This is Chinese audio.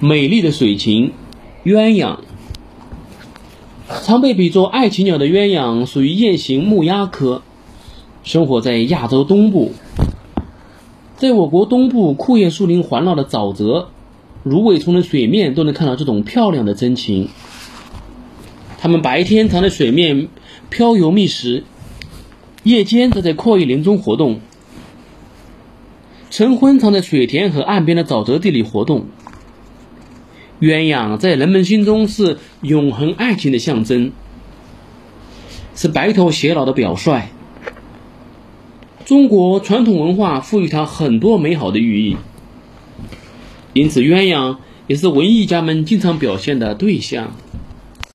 美丽的水禽鸳鸯。常被比作爱情鸟的鸳鸯属于雁形目鸦科，生活在亚洲东部。在我国东部阔叶树林环绕的沼泽，芦苇丛的水面都能看到这种漂亮的真禽。它们白天常在水面漂游觅食，夜间则在阔叶林中活动。晨昏常在水田和岸边的沼泽地里活动。鸳鸯在人们心中是永恒爱情的象征，是白头偕老的表率。中国传统文化赋予它很多美好的寓意，因此鸳鸯也是文艺家们经常表现的对象。